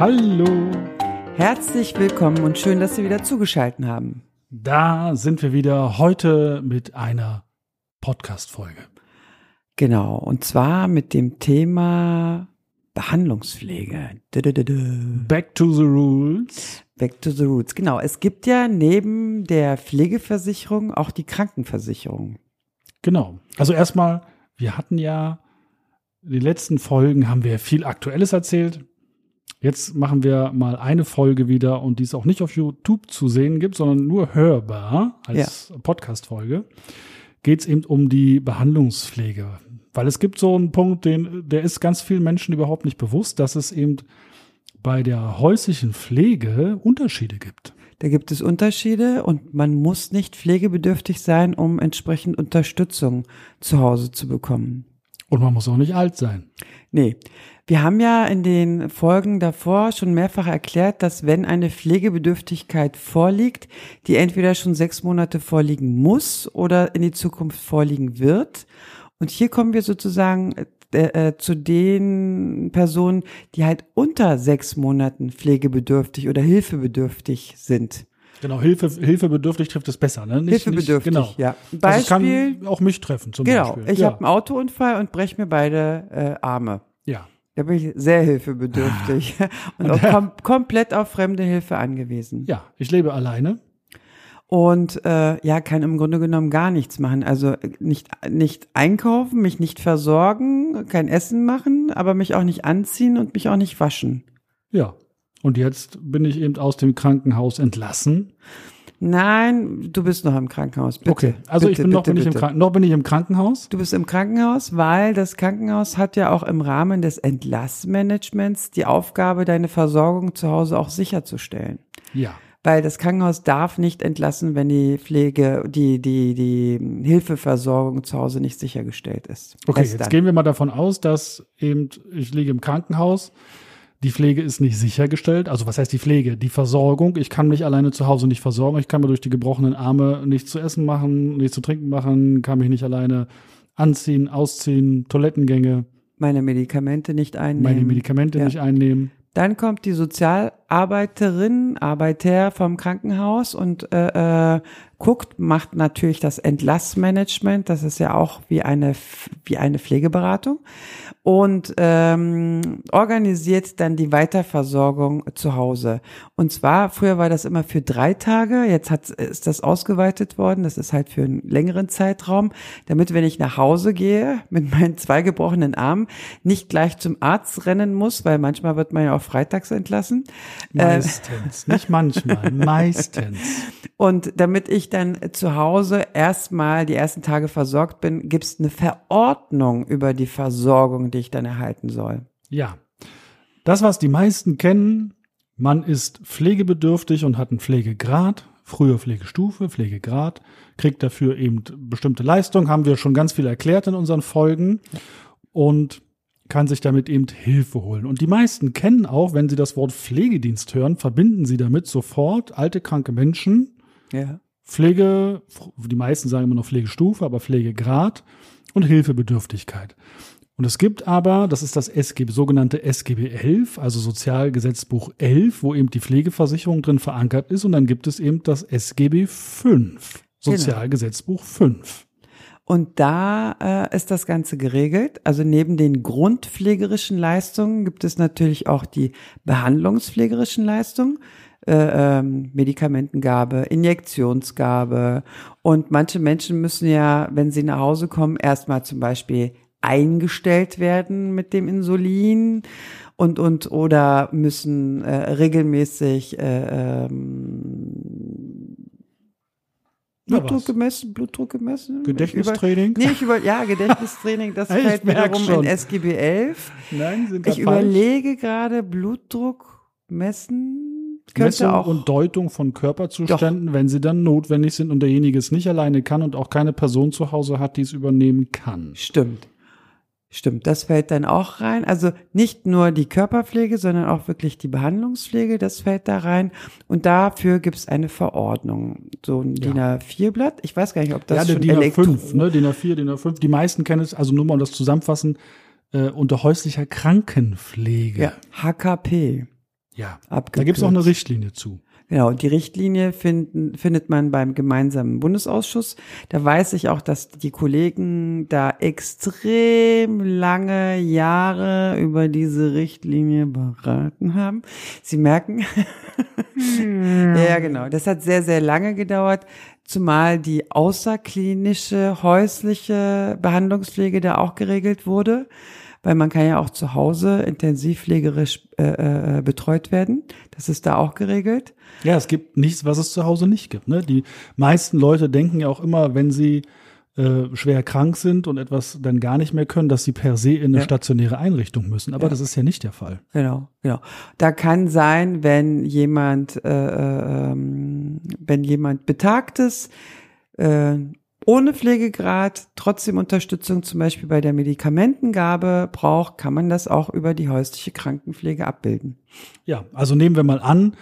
Hallo. Herzlich willkommen und schön, dass Sie wieder zugeschaltet haben. Da sind wir wieder heute mit einer Podcast-Folge. Genau, und zwar mit dem Thema Behandlungspflege. Back to the rules. Back to the roots. Genau, es gibt ja neben der Pflegeversicherung auch die Krankenversicherung. Genau. Also erstmal, wir hatten ja, die letzten Folgen haben wir viel Aktuelles erzählt. Jetzt machen wir mal eine Folge wieder und die es auch nicht auf YouTube zu sehen gibt, sondern nur hörbar als ja. Podcast-Folge. Geht es eben um die Behandlungspflege. Weil es gibt so einen Punkt, den, der ist ganz vielen Menschen überhaupt nicht bewusst, dass es eben bei der häuslichen Pflege Unterschiede gibt. Da gibt es Unterschiede und man muss nicht pflegebedürftig sein, um entsprechend Unterstützung zu Hause zu bekommen. Und man muss auch nicht alt sein. Nee. Wir haben ja in den Folgen davor schon mehrfach erklärt, dass wenn eine Pflegebedürftigkeit vorliegt, die entweder schon sechs Monate vorliegen muss oder in die Zukunft vorliegen wird. Und hier kommen wir sozusagen äh, äh, zu den Personen, die halt unter sechs Monaten pflegebedürftig oder hilfebedürftig sind. Genau, Hilfe, hilfebedürftig trifft es besser, ne? Nicht, hilfebedürftig, nicht, genau. ja. Beispiel, also kann auch mich treffen, zum genau, Beispiel. ich ja. habe einen Autounfall und breche mir beide äh, Arme. Ja. Da bin ich sehr hilfebedürftig und, und auch kom komplett auf fremde Hilfe angewiesen. Ja, ich lebe alleine. Und äh, ja, kann im Grunde genommen gar nichts machen. Also äh, nicht, nicht einkaufen, mich nicht versorgen, kein Essen machen, aber mich auch nicht anziehen und mich auch nicht waschen. Ja. Und jetzt bin ich eben aus dem Krankenhaus entlassen. Nein, du bist noch im Krankenhaus. Bitte, okay, also bitte, ich bin noch, bitte, bin ich im Kranken noch bin ich im Krankenhaus. Du bist im Krankenhaus, weil das Krankenhaus hat ja auch im Rahmen des Entlassmanagements die Aufgabe, deine Versorgung zu Hause auch sicherzustellen. Ja. Weil das Krankenhaus darf nicht entlassen, wenn die Pflege, die, die, die Hilfeversorgung zu Hause nicht sichergestellt ist. Okay, Erst jetzt dann. gehen wir mal davon aus, dass eben ich liege im Krankenhaus die Pflege ist nicht sichergestellt. Also was heißt die Pflege? Die Versorgung. Ich kann mich alleine zu Hause nicht versorgen. Ich kann mir durch die gebrochenen Arme nichts zu essen machen, nichts zu trinken machen, kann mich nicht alleine anziehen, ausziehen, Toilettengänge. Meine Medikamente nicht einnehmen. Meine Medikamente ja. nicht einnehmen. Dann kommt die Sozialarbeiterin, Arbeiter vom Krankenhaus und äh, äh, guckt, macht natürlich das Entlassmanagement. Das ist ja auch wie eine wie eine Pflegeberatung und ähm, organisiert dann die Weiterversorgung zu Hause. Und zwar, früher war das immer für drei Tage, jetzt hat, ist das ausgeweitet worden, das ist halt für einen längeren Zeitraum, damit, wenn ich nach Hause gehe mit meinen zwei gebrochenen Armen, nicht gleich zum Arzt rennen muss, weil manchmal wird man ja auch freitags entlassen. Meistens, nicht manchmal, meistens. Und damit ich dann zu Hause erstmal die ersten Tage versorgt bin, gibt es eine Verordnung über die Versorgung die ich dann erhalten soll. Ja. Das, was die meisten kennen, man ist pflegebedürftig und hat einen Pflegegrad, früher Pflegestufe, Pflegegrad, kriegt dafür eben bestimmte Leistungen, haben wir schon ganz viel erklärt in unseren Folgen und kann sich damit eben Hilfe holen. Und die meisten kennen auch, wenn sie das Wort Pflegedienst hören, verbinden sie damit sofort alte, kranke Menschen. Ja. Pflege, die meisten sagen immer noch Pflegestufe, aber Pflegegrad und Hilfebedürftigkeit. Und es gibt aber, das ist das SGB, sogenannte SGB 11, also Sozialgesetzbuch 11, wo eben die Pflegeversicherung drin verankert ist. Und dann gibt es eben das SGB 5, Sozialgesetzbuch 5. Und da äh, ist das Ganze geregelt. Also neben den grundpflegerischen Leistungen gibt es natürlich auch die behandlungspflegerischen Leistungen. Äh, ähm, Medikamentengabe, Injektionsgabe. Und manche Menschen müssen ja, wenn sie nach Hause kommen, erstmal zum Beispiel eingestellt werden mit dem Insulin und und oder müssen äh, regelmäßig äh, ähm, Blutdruck gemessen, Blutdruck gemessen. Gedächtnistraining? Über, nee, ich über, ja, Gedächtnistraining, das fällt wiederum schon. in SGB 11. Nein, sind Ich falsch? überlege gerade, Blutdruck messen. Messung auch, und Deutung von Körperzuständen, doch. wenn sie dann notwendig sind und derjenige es nicht alleine kann und auch keine Person zu Hause hat, die es übernehmen kann. Stimmt. Stimmt, das fällt dann auch rein. Also nicht nur die Körperpflege, sondern auch wirklich die Behandlungspflege, das fällt da rein. Und dafür gibt es eine Verordnung, so ein ja. DIN A4-Blatt. Ich weiß gar nicht, ob das ja, schon DIN A5, ne? DIN A4, DIN A5. Die meisten kennen es, also nur mal um das zusammenfassen, äh, unter häuslicher Krankenpflege. Ja, HKP. Ja, da gibt es auch eine Richtlinie zu. Genau, die Richtlinie finden, findet man beim gemeinsamen Bundesausschuss. Da weiß ich auch, dass die Kollegen da extrem lange Jahre über diese Richtlinie beraten haben. Sie merken, ja genau, das hat sehr, sehr lange gedauert, zumal die außerklinische häusliche Behandlungspflege da auch geregelt wurde weil man kann ja auch zu Hause intensivpflegerisch äh, äh, betreut werden. Das ist da auch geregelt. Ja, es gibt nichts, was es zu Hause nicht gibt. Ne? Die meisten Leute denken ja auch immer, wenn sie äh, schwer krank sind und etwas dann gar nicht mehr können, dass sie per se in eine ja. stationäre Einrichtung müssen. Aber ja. das ist ja nicht der Fall. Genau, genau. Da kann sein, wenn jemand, äh, äh, ähm, wenn jemand betagt ist, äh, ohne Pflegegrad trotzdem Unterstützung zum Beispiel bei der Medikamentengabe braucht, kann man das auch über die häusliche Krankenpflege abbilden. Ja, also nehmen wir mal an,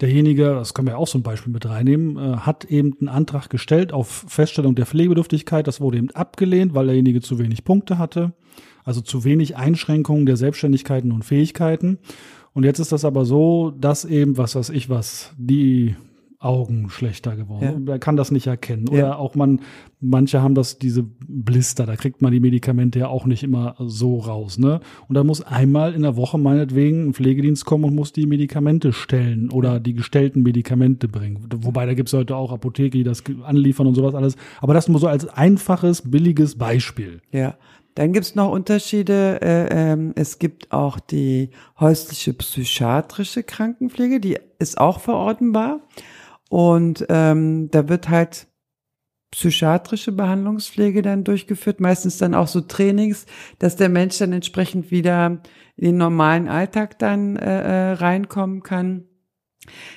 derjenige, das können wir auch so ein Beispiel mit reinnehmen, äh, hat eben einen Antrag gestellt auf Feststellung der Pflegebedürftigkeit. Das wurde eben abgelehnt, weil derjenige zu wenig Punkte hatte, also zu wenig Einschränkungen der Selbstständigkeiten und Fähigkeiten. Und jetzt ist das aber so, dass eben, was weiß ich was, die Augen schlechter geworden. Ja. Man kann das nicht erkennen. Oder ja. auch man, manche haben das, diese Blister, da kriegt man die Medikamente ja auch nicht immer so raus, ne? Und da muss einmal in der Woche meinetwegen ein Pflegedienst kommen und muss die Medikamente stellen oder die gestellten Medikamente bringen. Wobei da gibt's heute auch Apotheke, die das anliefern und sowas alles. Aber das nur so als einfaches, billiges Beispiel. Ja. Dann gibt's noch Unterschiede. Äh, ähm, es gibt auch die häusliche psychiatrische Krankenpflege, die ist auch verordnbar. Und ähm, da wird halt psychiatrische Behandlungspflege dann durchgeführt, meistens dann auch so Trainings, dass der Mensch dann entsprechend wieder in den normalen Alltag dann äh, äh reinkommen kann.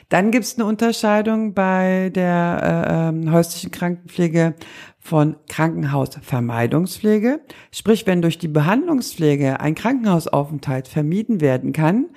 Dann gibt es eine Unterscheidung bei der äh, äh, häuslichen Krankenpflege von Krankenhausvermeidungspflege. Sprich, wenn durch die Behandlungspflege ein Krankenhausaufenthalt vermieden werden kann,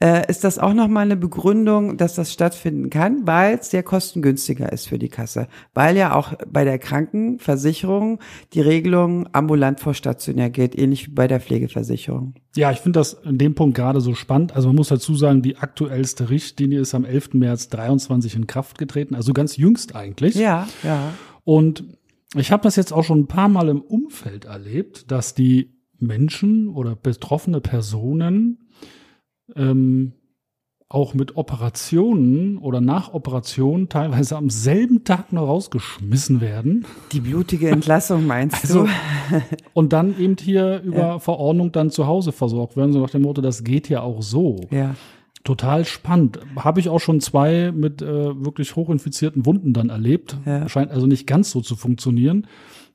äh, ist das auch nochmal eine Begründung, dass das stattfinden kann, weil es sehr kostengünstiger ist für die Kasse. Weil ja auch bei der Krankenversicherung die Regelung ambulant vor stationär gilt, ähnlich wie bei der Pflegeversicherung. Ja, ich finde das in dem Punkt gerade so spannend. Also man muss dazu sagen, die aktuellste Richtlinie ist am 11. März 23 in Kraft getreten, also ganz jüngst eigentlich. Ja, ja. Und ich habe das jetzt auch schon ein paar Mal im Umfeld erlebt, dass die Menschen oder betroffene Personen ähm, auch mit Operationen oder nach Operationen teilweise am selben Tag noch rausgeschmissen werden. Die blutige Entlassung meinst also, du? und dann eben hier über ja. Verordnung dann zu Hause versorgt werden, so nach dem Motto, das geht ja auch so. Ja. Total spannend. Habe ich auch schon zwei mit äh, wirklich hochinfizierten Wunden dann erlebt. Ja. Scheint also nicht ganz so zu funktionieren.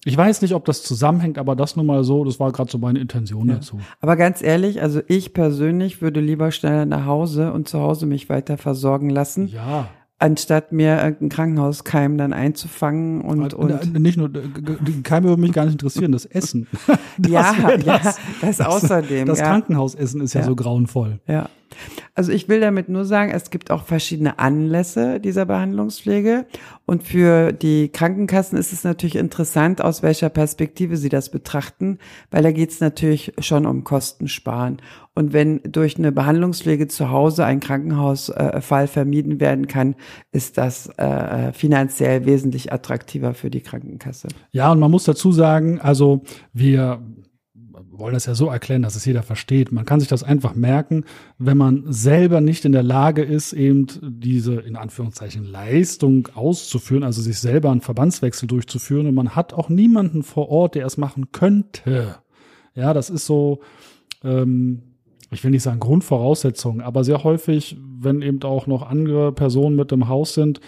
Ich weiß nicht, ob das zusammenhängt, aber das nun mal so, das war gerade so meine Intention ja. dazu. Aber ganz ehrlich, also ich persönlich würde lieber schneller nach Hause und zu Hause mich weiter versorgen lassen. Ja anstatt mir irgendeinen Krankenhauskeim dann einzufangen und, und nicht nur die Keime würde mich gar nicht interessieren, das Essen. Das ja, das, ja, das außerdem. Das, ja. Krankenhausessen ist ja, ja so grauenvoll. Ja. Also ich will damit nur sagen, es gibt auch verschiedene Anlässe dieser Behandlungspflege und für die Krankenkassen ist es natürlich interessant, aus welcher Perspektive sie das betrachten, weil da geht es natürlich schon um Kostensparen. Und wenn durch eine Behandlungspflege zu Hause ein Krankenhausfall vermieden werden kann, ist das äh, finanziell wesentlich attraktiver für die Krankenkasse. Ja, und man muss dazu sagen, also wir wollen das ja so erklären, dass es jeder versteht. Man kann sich das einfach merken, wenn man selber nicht in der Lage ist, eben diese in Anführungszeichen Leistung auszuführen, also sich selber einen Verbandswechsel durchzuführen und man hat auch niemanden vor Ort, der es machen könnte. Ja, das ist so, ähm, ich will nicht sagen Grundvoraussetzung, aber sehr häufig, wenn eben auch noch andere Personen mit im Haus sind,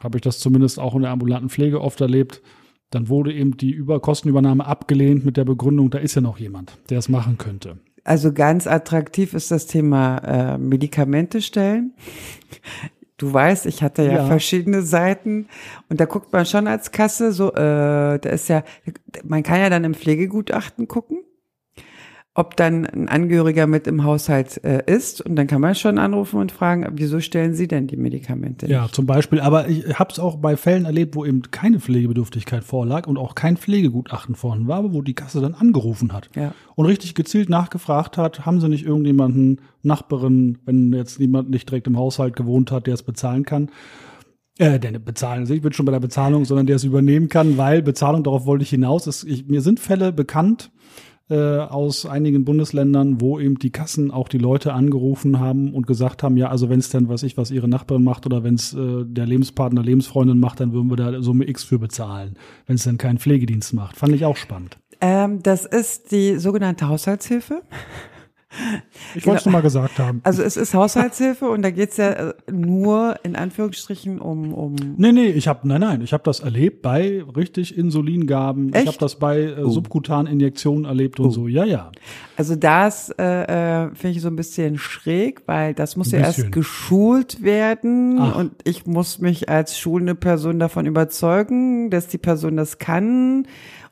habe ich das zumindest auch in der ambulanten Pflege oft erlebt, dann wurde eben die Überkostenübernahme abgelehnt mit der Begründung, da ist ja noch jemand, der es machen könnte. Also ganz attraktiv ist das Thema äh, Medikamente stellen. Du weißt, ich hatte ja, ja, verschiedene Seiten und da guckt man schon als Kasse so, äh, da ist ja, man kann ja dann im Pflegegutachten gucken ob dann ein Angehöriger mit im Haushalt äh, ist. Und dann kann man schon anrufen und fragen, wieso stellen Sie denn die Medikamente nicht? Ja, zum Beispiel. Aber ich habe es auch bei Fällen erlebt, wo eben keine Pflegebedürftigkeit vorlag und auch kein Pflegegutachten vorhanden war, aber wo die Kasse dann angerufen hat Ja. und richtig gezielt nachgefragt hat, haben sie nicht irgendjemanden, Nachbarin, wenn jetzt niemand nicht direkt im Haushalt gewohnt hat, der es bezahlen kann. Äh, der nicht bezahlen, also ich bin schon bei der Bezahlung, sondern der es übernehmen kann, weil Bezahlung, darauf wollte ich hinaus, ist, ich, mir sind Fälle bekannt, äh, aus einigen Bundesländern, wo eben die Kassen auch die Leute angerufen haben und gesagt haben, ja, also wenn es dann, was ich, was ihre Nachbarin macht oder wenn es äh, der Lebenspartner, Lebensfreundin macht, dann würden wir da Summe X für bezahlen, wenn es dann keinen Pflegedienst macht. Fand ich auch spannend. Ähm, das ist die sogenannte Haushaltshilfe. Ich wollte es nur mal gesagt haben. Also es ist Haushaltshilfe und da geht's ja äh, nur in Anführungsstrichen um, um Nee, nee, ich habe nein, nein, ich habe das erlebt bei richtig Insulingaben. Ich Echt? habe das bei äh, Subkutaninjektionen erlebt und so. Ja, ja. Also das äh, äh, finde ich so ein bisschen schräg, weil das muss Ein ja bisschen. erst geschult werden Ach. und ich muss mich als schulende Person davon überzeugen, dass die Person das kann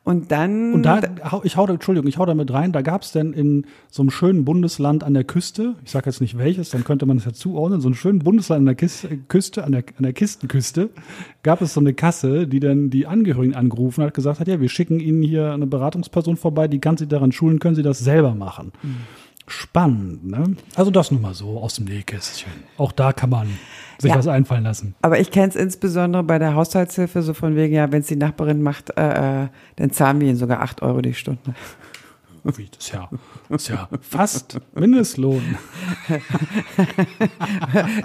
und dann Und da, ich hau da, Entschuldigung, ich hau da mit rein, da gab's denn in so einem schönen Bundesland an der Küste, ich sage jetzt nicht welches, dann könnte man es ja zuordnen, so einem schönen Bundesland an der Kis Küste, an der, an der Kistenküste, gab es so eine Kasse, die dann die Angehörigen angerufen hat, gesagt hat, ja, wir schicken Ihnen hier eine Beratungsperson vorbei, die kann Sie daran schulen, können Sie das selber machen. Spannend, ne? Also das nur mal so aus dem Nähkästchen. Auch da kann man sich Ja. was einfallen lassen. Aber ich kenne es insbesondere bei der Haushaltshilfe so von wegen, ja, wenn es die Nachbarin macht, äh, äh, dann zahlen wir ihnen sogar acht Euro die Stunde. Wie, das ist ja, das ist ja fast Mindestlohn.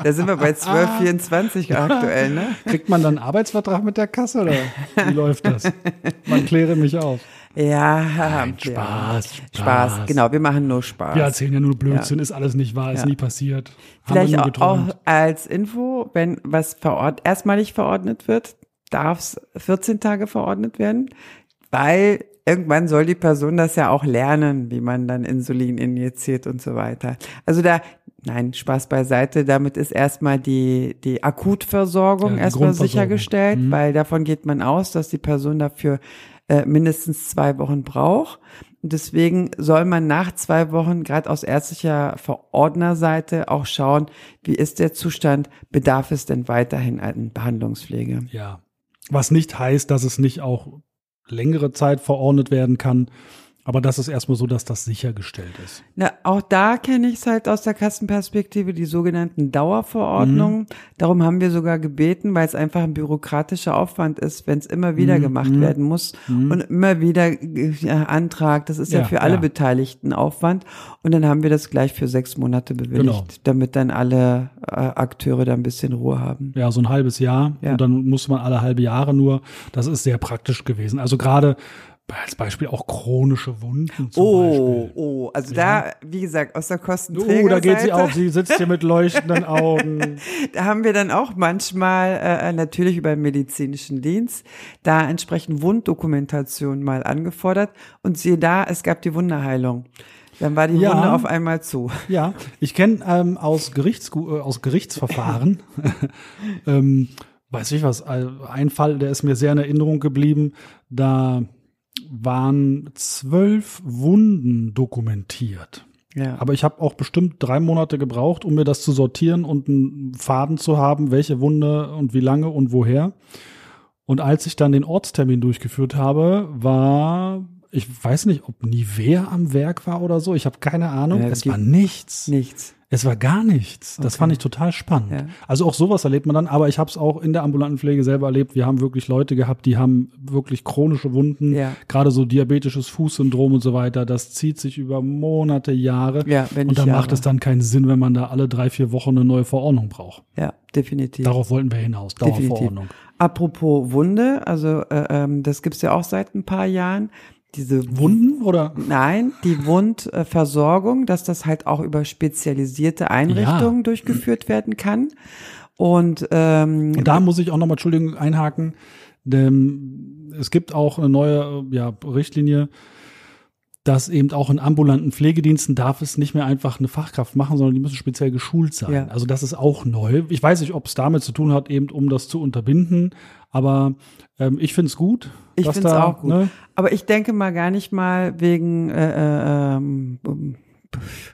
Da sind wir bei 12,24 aktuell, ne? Kriegt man dann einen Arbeitsvertrag mit der Kasse oder wie läuft das? Man kläre mich auf. Ja, Nein, ja. Spaß, Spaß. Spaß. Genau, wir machen nur Spaß. Wir erzählen ja nur Blödsinn, ist alles nicht wahr, ist Ja. nie passiert. Vielleicht auch, geträumt. als Info, wenn was verord erstmalig verordnet wird, darf es 14 Tage verordnet werden, weil irgendwann soll die Person das ja auch lernen, wie man dann Insulin injiziert und so weiter. Also da, nein, Spaß beiseite, damit ist erstmal die, die Akutversorgung Ja, die erstmal sichergestellt, Mhm. weil davon geht man aus, dass die Person dafür äh, mindestens zwei Wochen braucht. Deswegen soll man nach zwei Wochen gerade aus ärztlicher Verordnerseite auch schauen, wie ist der Zustand, bedarf es denn weiterhin an Behandlungspflege. Ja. Was nicht heißt, dass es nicht auch längere Zeit verordnet werden kann. Aber das ist erstmal so, dass das sichergestellt ist. Na, auch da kenne ich es halt aus der Kassenperspektive, die sogenannten Dauerverordnungen. Darum haben wir sogar gebeten, weil es einfach ein bürokratischer Aufwand ist, wenn es immer wieder gemacht werden muss und immer wieder äh, ja, Antrag. Das ist ja, Ja, für alle ja. Beteiligten Aufwand. Und dann haben wir das gleich für sechs Monate bewilligt, Genau. damit dann alle äh, Akteure da ein bisschen Ruhe haben. Ja, so ein halbes Jahr. Ja. Und dann muss man alle halbe Jahre nur. Das ist sehr praktisch gewesen. Also gerade als Beispiel auch chronische Wunden zum Oh, Beispiel. oh, also da, wie gesagt, aus der Oh, Kostenträgerseite. da geht sie auf. Sie sitzt hier mit leuchtenden Augen. Da haben wir dann auch manchmal äh, natürlich über den medizinischen Dienst da entsprechend Wunddokumentation mal angefordert und siehe da, es gab die Wunderheilung. Dann war die Ja. Wunde auf einmal zu. Ja, ich kenne ähm, aus, Gerichts, äh, aus Gerichtsverfahren, ähm, weiß ich was, äh, ein Fall, der ist mir sehr in Erinnerung geblieben. Da waren zwölf Wunden dokumentiert. Ja. Aber ich habe auch bestimmt drei Monate gebraucht, um mir das zu sortieren und einen Faden zu haben, welche Wunde und wie lange und woher. Und als ich dann den Ortstermin durchgeführt habe, war, ich weiß nicht, ob Nivea am Werk war oder so. Ich habe keine Ahnung. Ja, es war nichts. Nichts. Es war gar nichts. Das Okay. fand ich total spannend. Ja. Also auch sowas erlebt man dann, aber ich habe es auch in der ambulanten Pflege selber erlebt. Wir haben wirklich Leute gehabt, die haben wirklich chronische Wunden, Ja. gerade so diabetisches Fußsyndrom und so weiter. Das zieht sich über Monate, Jahre. Ja, wenn und dann macht es dann keinen Sinn, wenn man da alle drei, vier Wochen eine neue Verordnung braucht. Ja, definitiv. Darauf wollten wir hinaus. Definitiv. Dauerverordnung. Apropos Wunde, also äh, ähm, das gibt's ja auch seit ein paar Jahren. Diese Wunden oder? Nein, die Wundversorgung, dass das halt auch über spezialisierte Einrichtungen durchgeführt werden kann. Und, ähm, Und da muss ich auch nochmal, Entschuldigung, einhaken. Denn es gibt auch eine neue ja, Richtlinie, dass eben auch in ambulanten Pflegediensten darf es nicht mehr einfach eine Fachkraft machen, sondern die müssen speziell geschult sein. Ja. Also das ist auch neu. Ich weiß nicht, ob es damit zu tun hat, eben um das zu unterbinden, aber ähm, ich finde es gut. Ich finde es auch gut. Ne, Aber ich denke mal gar nicht mal wegen äh, äh, ähm,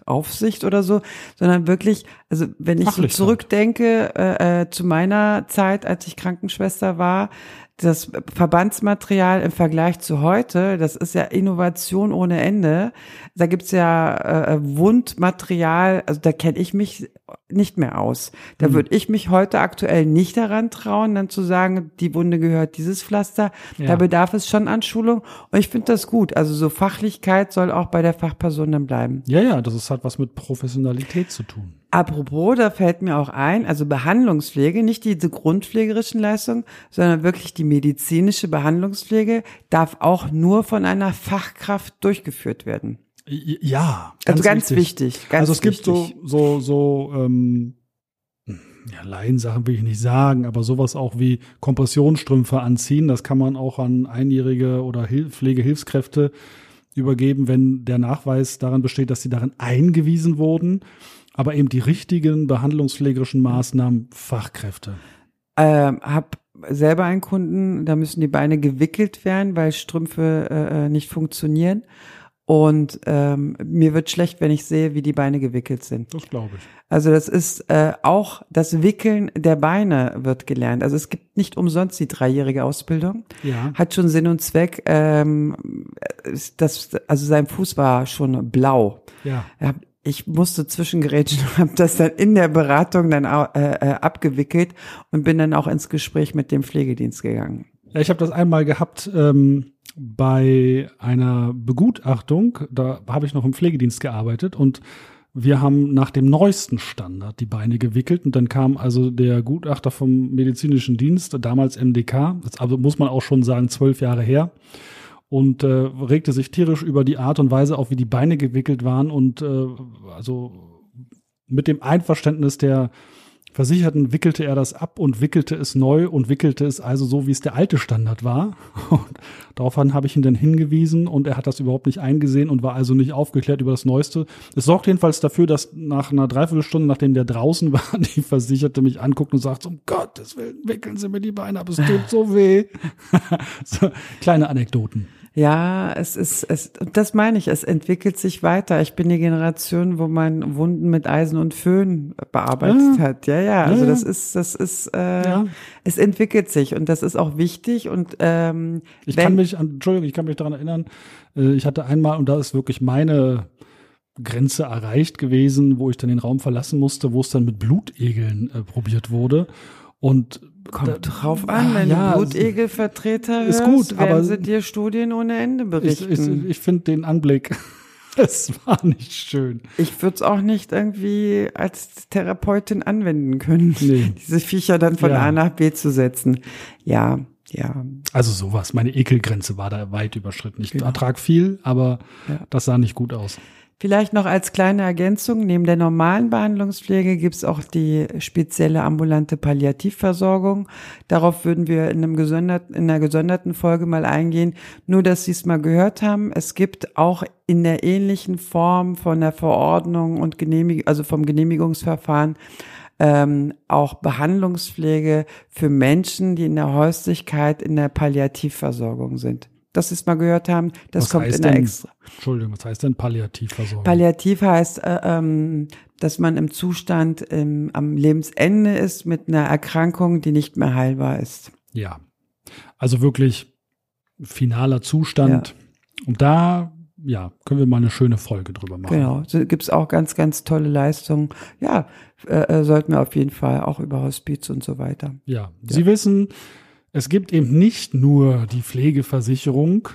Aufsicht oder so, sondern wirklich, also wenn ich so zurückdenke äh, äh, zu meiner Zeit, als ich Krankenschwester war, das Verbandsmaterial im Vergleich zu heute, das ist ja Innovation ohne Ende. Da gibt's ja äh, Wundmaterial, also da kenne ich mich nicht mehr aus. Da Hm. würde ich mich heute aktuell nicht daran trauen, dann zu sagen, die Wunde gehört dieses Pflaster. Ja. Da bedarf es schon an Schulung. Und ich finde das gut. Also so Fachlichkeit soll auch bei der Fachperson dann bleiben. ja, ja, das ist, hat was mit Professionalität zu tun. Apropos, da fällt mir auch ein, also Behandlungspflege, nicht diese grundpflegerischen Leistungen, sondern wirklich die medizinische Behandlungspflege darf auch nur von einer Fachkraft durchgeführt werden. Ja, also ganz wichtig. ganz also es gibt wichtig. so, so, so, ähm, ja, Laiensachen will ich nicht sagen, aber sowas auch wie Kompressionsstrümpfe anziehen, das kann man auch an Einjährige oder Hil Pflegehilfskräfte übergeben, wenn der Nachweis daran besteht, dass sie darin eingewiesen wurden. Aber eben die richtigen behandlungspflegerischen Maßnahmen Fachkräfte. ähm, hab selber einen Kunden, da müssen die Beine gewickelt werden, weil Strümpfe äh, äh, nicht funktionieren. Und ähm, mir wird schlecht, wenn ich sehe, wie die Beine gewickelt sind. Das glaube ich. Also das ist äh, auch das Wickeln der Beine wird gelernt. Also es gibt nicht umsonst die dreijährige Ausbildung. Ja. Hat schon Sinn und Zweck. Ähm, das, also sein Fuß war schon blau. Ja. Ich musste zwischengerätschen und habe das dann in der Beratung dann äh, äh, abgewickelt und bin dann auch ins Gespräch mit dem Pflegedienst gegangen. Ja, Ich habe das einmal gehabt ähm, bei einer Begutachtung. Da habe ich noch im Pflegedienst gearbeitet und wir haben nach dem neuesten Standard die Beine gewickelt und dann kam also der Gutachter vom medizinischen Dienst, damals MDK, also muss man auch schon sagen, zwölf Jahre her, und äh, regte sich tierisch über die Art und Weise auf, wie die Beine gewickelt waren und äh, also mit dem Einverständnis der Versicherten wickelte er das ab und wickelte es neu und wickelte es also so, wie es der alte Standard war. Und daraufhin habe ich ihn dann hingewiesen und er hat das überhaupt nicht eingesehen und war also nicht aufgeklärt über das Neueste. Es sorgt jedenfalls dafür, dass nach einer Dreiviertelstunde, nachdem der draußen war, die Versicherte mich anguckt und sagt, um Gottes Willen, wickeln Sie mir die Beine ab, es tut so weh. so, kleine Anekdoten. Ja, es ist, es, und das meine ich, es entwickelt sich weiter. Ich bin die Generation, wo man Wunden mit Eisen und Föhn bearbeitet Ja. hat. Ja, ja, also Ja, ja. das ist, das ist, äh, es entwickelt sich und das ist auch wichtig und ähm, Ich kann mich an, Entschuldigung, ich kann mich daran erinnern, äh, ich hatte einmal, und da ist wirklich meine Grenze erreicht gewesen, wo ich dann den Raum verlassen musste, wo es dann mit Blutegeln äh, probiert wurde. Und Kommt drauf an, wenn ja, du Blutegelvertreter ist hörst, gut, werden aber- sie dir Studien ohne Ende ich, berichten. ich, ich finde den Anblick, es war nicht schön. Ich würde es auch nicht irgendwie als Therapeutin anwenden können, Nee. diese Viecher dann von Ja. A nach B zu setzen. Ja, ja. Also sowas, meine Ekelgrenze war da weit überschritten. Ich Genau. ertrag viel, aber Ja. das sah nicht gut aus. Vielleicht noch als kleine Ergänzung, neben der normalen Behandlungspflege gibt's auch die spezielle ambulante Palliativversorgung. Darauf würden wir in, einem gesonderten, in einer gesonderten Folge mal eingehen. Nur, dass Sie es mal gehört haben, es gibt auch in der ähnlichen Form von der Verordnung und Genehmigung, also vom Genehmigungsverfahren, ähm, auch Behandlungspflege für Menschen, die in der Häuslichkeit in der Palliativversorgung sind. Dass Sie es mal gehört haben, das Was kommt in der denn- extra. Entschuldigung, was heißt denn Palliativversorgung? Palliativ heißt, äh, ähm, dass man im Zustand ähm, am Lebensende ist mit einer Erkrankung, die nicht mehr heilbar ist. Ja. Also wirklich finaler Zustand. Und da, ja, können wir mal eine schöne Folge drüber machen. Genau. So gibt's auch ganz, ganz tolle Leistungen. Ja, äh, äh, sollten wir auf jeden Fall auch über Hospiz und so weiter. Ja. Sie wissen, es gibt eben nicht nur die Pflegeversicherung,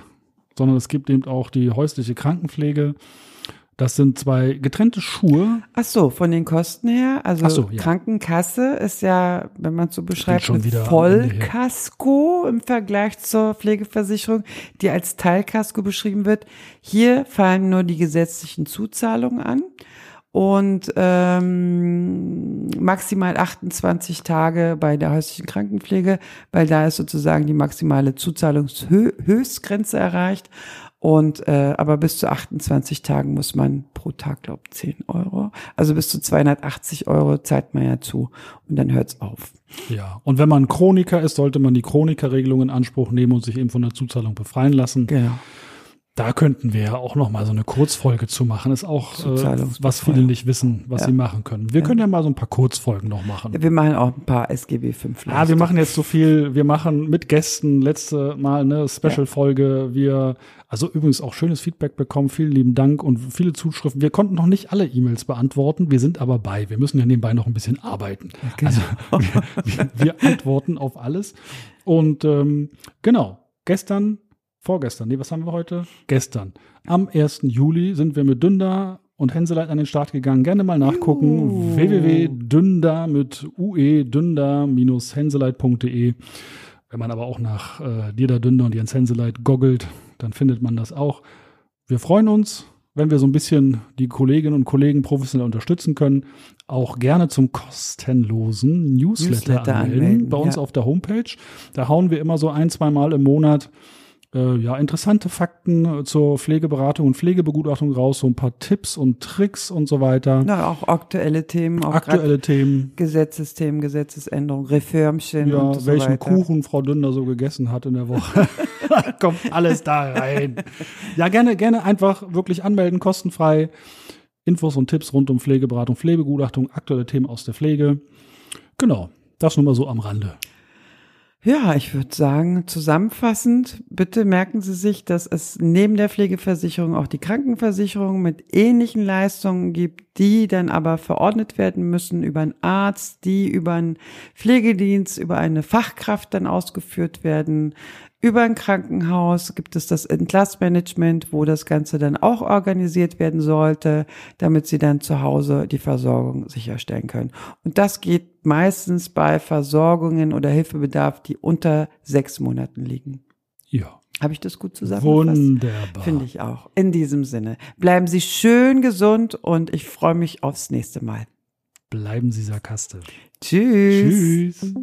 sondern es gibt eben auch die häusliche Krankenpflege. Das sind zwei getrennte Schuhe. Ach so, von den Kosten her, also so, ja. Krankenkasse ist ja, wenn man es so beschreibt. Vollkasko im Vergleich zur Pflegeversicherung, die als Teilkasko beschrieben wird. Hier fallen nur die gesetzlichen Zuzahlungen an und ähm, maximal 28 Tage bei der häuslichen Krankenpflege, weil da ist sozusagen die maximale Zuzahlungshöchstgrenze erreicht. Und äh, aber bis zu 28 Tagen muss man pro Tag, glaube 10 Euro. Also bis zu 280 Euro zahlt man ja zu und dann hört's auf. Ja, und wenn man Chroniker ist, sollte man die Chronikerregelung in Anspruch nehmen und sich eben von der Zuzahlung befreien lassen. Genau. Da könnten wir ja auch noch mal so eine Kurzfolge zu machen. Ist auch, äh, was viele nicht wissen, was Ja. sie machen können. Wir können ja mal so ein paar Kurzfolgen noch machen. Wir machen auch ein paar SGB 5 Ah, wir machen jetzt so viel, wir machen mit Gästen letzte Mal eine Special-Folge. Wir, also übrigens auch schönes Feedback bekommen. Vielen lieben Dank und viele Zuschriften. Wir konnten noch nicht alle E-Mails beantworten. Wir sind aber bei. Wir müssen ja nebenbei noch ein bisschen arbeiten. Also wir, wir, wir antworten auf alles. Und ähm, genau, gestern, vorgestern, nee, was haben wir heute? Gestern. Am 1. Juli sind wir mit Dünder und Henseleit an den Start gegangen. Gerne mal nachgucken. Www.dünder mit ue dünder-henseleit.de. Wenn man aber auch nach äh, Dieter Dünder und Jens Henseleit googelt, dann findet man das auch. Wir freuen uns, wenn wir so ein bisschen die Kolleginnen und Kollegen professionell unterstützen können. Auch gerne zum kostenlosen Newsletter, Newsletter anmelden, anmelden, bei uns ja. auf der Homepage. Da hauen wir immer so ein, zwei Mal im Monat äh, ja, interessante Fakten äh, zur Pflegeberatung und Pflegebegutachtung raus, so ein paar Tipps und Tricks und so weiter. Na, auch aktuelle Themen, auch Aktuelle Themen. Gesetzesthemen, Gesetzesänderungen, Reformchen Ja, und so welchen weiter. Kuchen Frau Dünder so gegessen hat in der Woche. Kommt alles da rein. Ja, gerne, gerne einfach wirklich anmelden, kostenfrei. Infos und Tipps rund um Pflegeberatung, Pflegebegutachtung, aktuelle Themen aus der Pflege. Genau, das nur mal so am Rande. Ja, ich würde sagen, zusammenfassend, bitte merken Sie sich, dass es neben der Pflegeversicherung auch die Krankenversicherung mit ähnlichen Leistungen gibt, die dann aber verordnet werden müssen über einen Arzt, die über einen Pflegedienst, über eine Fachkraft dann ausgeführt werden. Über ein Krankenhaus gibt es das Entlassmanagement, wo das Ganze dann auch organisiert werden sollte, damit sie dann zu Hause die Versorgung sicherstellen können. Und das geht meistens bei Versorgungen oder Hilfebedarf, die unter sechs Monaten liegen. Ja, Habe ich das gut zusammengefasst? wunderbar. Finde ich auch. In diesem Sinne. Bleiben Sie schön gesund und ich freue mich aufs nächste Mal. Bleiben Sie sarkastisch. Tschüss. Tschüss.